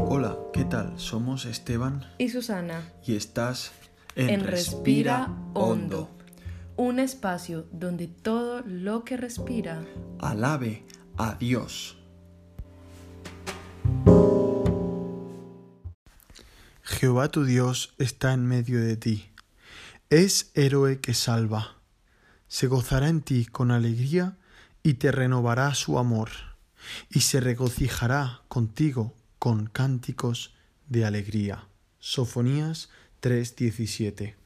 Hola, ¿qué tal? Somos Esteban y Susana y estás en, en Respira Hondo, un espacio donde todo lo que respira alabe a Dios. Jehová tu Dios está en medio de ti. Es héroe que salva. Se gozará en ti con alegría y te renovará su amor, y se regocijará contigo con cánticos de alegría. Sofonías 3:17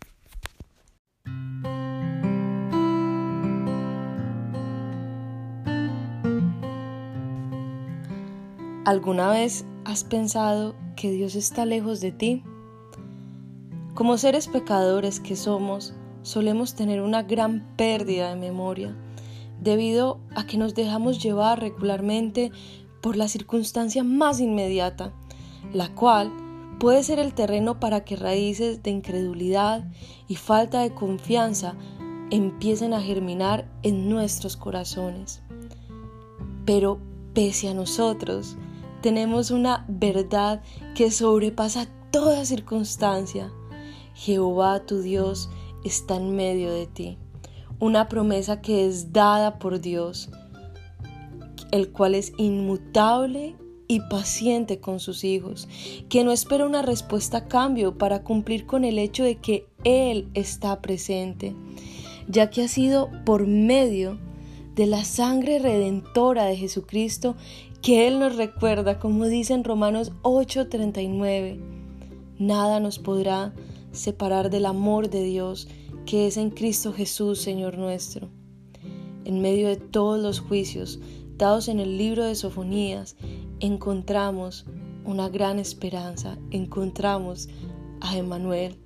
¿Alguna vez has pensado que Dios está lejos de ti? Como seres pecadores que somos, solemos tener una gran pérdida de memoria, debido a que nos dejamos llevar regularmente por la circunstancia más inmediata, la cual puede ser el terreno para que raíces de incredulidad y falta de confianza empiecen a germinar en nuestros corazones. Pero pese a nosotros, tenemos una verdad que sobrepasa toda circunstancia. Jehová tu Dios está en medio de ti. Una promesa que es dada por Dios el cual es inmutable y paciente con sus hijos, que no espera una respuesta a cambio para cumplir con el hecho de que Él está presente, ya que ha sido por medio de la sangre redentora de Jesucristo que Él nos recuerda, como dice en Romanos 8:39, nada nos podrá separar del amor de Dios que es en Cristo Jesús, Señor nuestro. En medio de todos los juicios, en el libro de Sofonías, encontramos una gran esperanza, encontramos a Emanuel,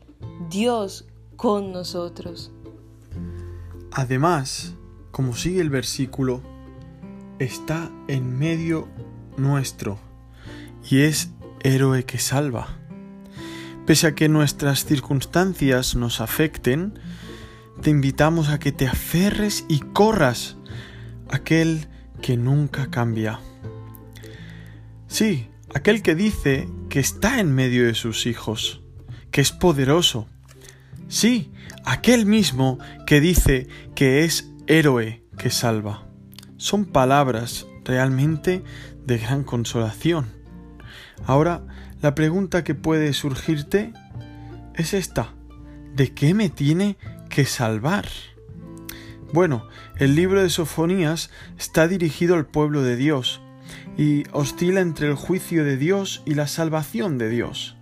Dios con nosotros. Además, como sigue el versículo, está en medio nuestro y es héroe que salva. Pese a que nuestras circunstancias nos afecten, te invitamos a que te aferres y corras a aquel que nunca cambia. Sí, aquel que dice que está en medio de sus hijos, que es poderoso. Sí, aquel mismo que dice que es héroe que salva. Son palabras realmente de gran consolación. Ahora, la pregunta que puede surgirte es esta. ¿De qué me tiene que salvar? Bueno, el libro de Sofonías está dirigido al pueblo de Dios y oscila entre el juicio de Dios y la salvación de Dios.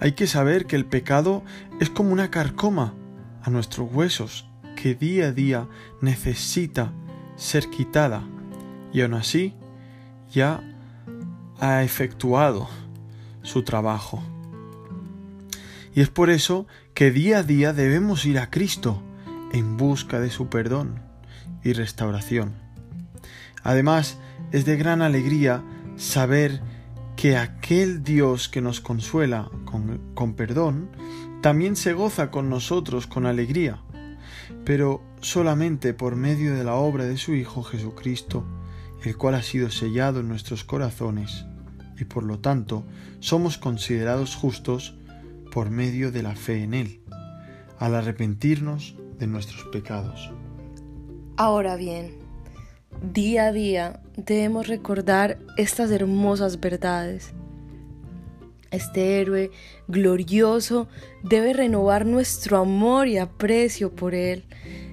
Hay que saber que el pecado es como una carcoma a nuestros huesos que día a día necesita ser quitada y aún así ya ha efectuado su trabajo. Y es por eso que día a día debemos ir a Cristo en busca de su perdón y restauración. Además, es de gran alegría saber que aquel Dios que nos consuela con, perdón, también se goza con nosotros con alegría, pero solamente por medio de la obra de su Hijo Jesucristo, el cual ha sido sellado en nuestros corazones, y por lo tanto somos considerados justos por medio de la fe en Él. Al arrepentirnos, nuestros pecados. Ahora bien, día a día debemos recordar estas hermosas verdades. Este héroe glorioso debe renovar nuestro amor y aprecio por él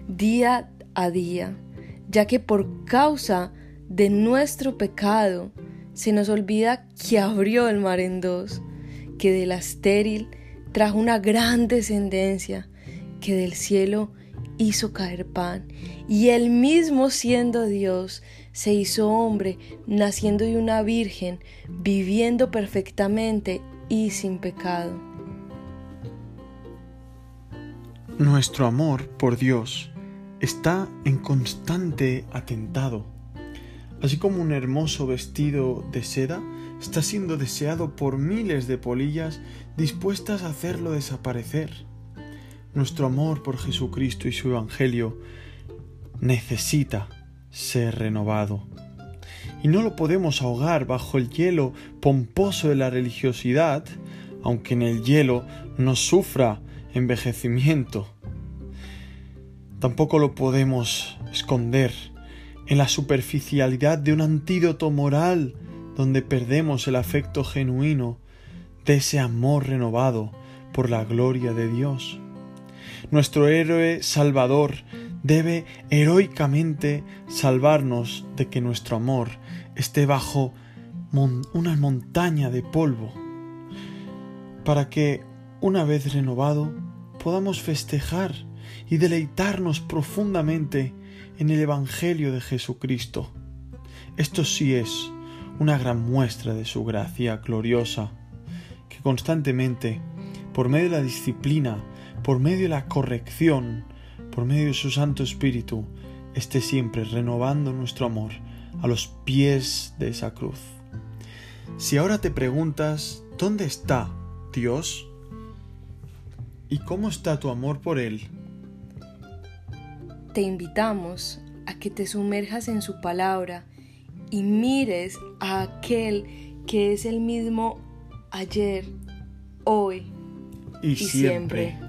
día a día, ya que por causa de nuestro pecado se nos olvida que abrió el mar en dos, que de la estéril trajo una gran descendencia, que del cielo hizo caer pan, y él mismo siendo Dios, se hizo hombre, naciendo de una virgen, viviendo perfectamente y sin pecado. Nuestro amor por Dios está en constante atentado, así como un hermoso vestido de seda está siendo deseado por miles de polillas dispuestas a hacerlo desaparecer. Nuestro amor por Jesucristo y su Evangelio necesita ser renovado. y no lo podemos ahogar bajo el hielo pomposo de la religiosidad, aunque en el hielo no sufra envejecimiento. Tampoco lo podemos esconder en la superficialidad de un antídoto moral donde perdemos el afecto genuino de ese amor renovado por la gloria de Dios. Nuestro héroe salvador debe heroicamente salvarnos de que nuestro amor esté bajo una montaña de polvo, para que, una vez renovado, podamos festejar y deleitarnos profundamente en el Evangelio de Jesucristo. Esto sí es una gran muestra de su gracia gloriosa, que constantemente, por medio de la disciplina, por medio de la corrección, por medio de su Santo Espíritu, esté siempre renovando nuestro amor a los pies de esa cruz. Si ahora te preguntas, ¿dónde está Dios? ¿Y cómo está tu amor por Él? Te invitamos a que te sumerjas en su palabra y mires a aquel que es el mismo ayer, hoy y, siempre.